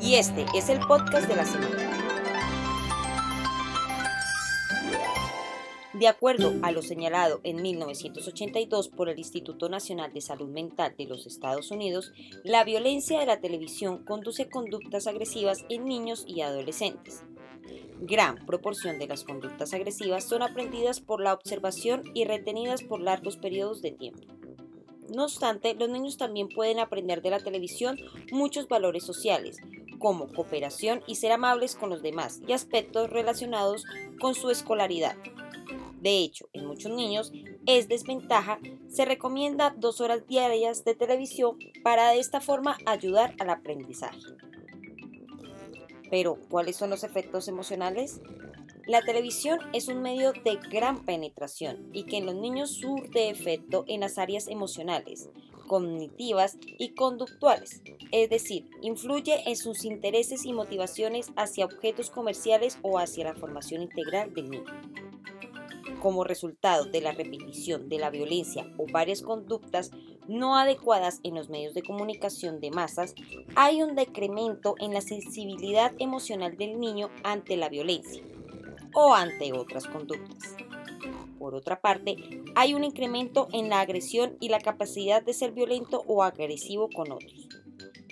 Y este es el podcast de la semana. De acuerdo a lo señalado en 1982 por el Instituto Nacional de Salud Mental de los Estados Unidos, la violencia de la televisión conduce conductas agresivas en niños y adolescentes. Gran proporción de las conductas agresivas son aprendidas por la observación y retenidas por largos periodos de tiempo. No obstante, los niños también pueden aprender de la televisión muchos valores sociales, como cooperación y ser amables con los demás, y aspectos relacionados con su escolaridad. De hecho, en muchos niños es desventaja, se recomienda dos horas diarias de televisión para de esta forma ayudar al aprendizaje. Pero, ¿cuáles son los efectos emocionales? La televisión es un medio de gran penetración y que en los niños surte efecto en las áreas emocionales, cognitivas y conductuales, es decir, influye en sus intereses y motivaciones hacia objetos comerciales o hacia la formación integral del niño. Como resultado de la repetición de la violencia o varias conductas no adecuadas en los medios de comunicación de masas, hay un decremento en la sensibilidad emocional del niño ante la violencia o ante otras conductas. Por otra parte, hay un incremento en la agresión y la capacidad de ser violento o agresivo con otros.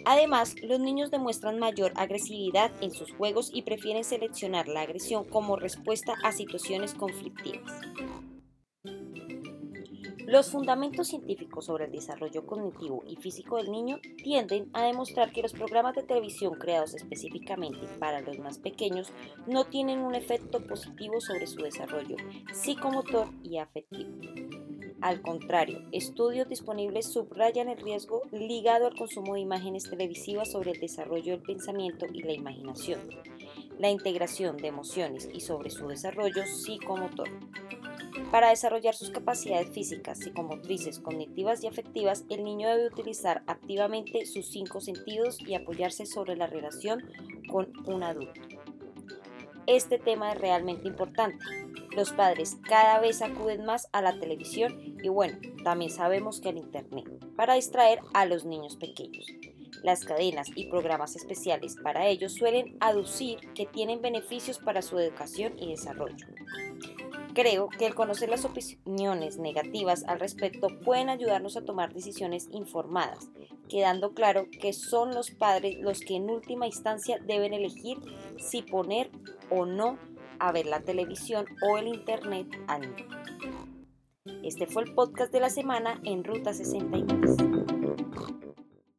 Además, los niños demuestran mayor agresividad en sus juegos y prefieren seleccionar la agresión como respuesta a situaciones conflictivas. Los fundamentos científicos sobre el desarrollo cognitivo y físico del niño tienden a demostrar que los programas de televisión creados específicamente para los más pequeños no tienen un efecto positivo sobre su desarrollo psicomotor y afectivo. Al contrario, estudios disponibles subrayan el riesgo ligado al consumo de imágenes televisivas sobre el desarrollo del pensamiento y la imaginación, la integración de emociones y sobre su desarrollo psicomotor. Para desarrollar sus capacidades físicas, psicomotrices, cognitivas y afectivas, el niño debe utilizar activamente sus cinco sentidos y apoyarse sobre la relación con un adulto. Este tema es realmente importante. Los padres cada vez acuden más a la televisión y bueno, también sabemos que al Internet, para distraer a los niños pequeños. Las cadenas y programas especiales para ellos suelen aducir que tienen beneficios para su educación y desarrollo. Creo que el conocer las opiniones negativas al respecto pueden ayudarnos a tomar decisiones informadas, quedando claro que son los padres los que en última instancia deben elegir si poner o no a ver la televisión o el internet al niño. Este fue el podcast de la semana en Ruta 63.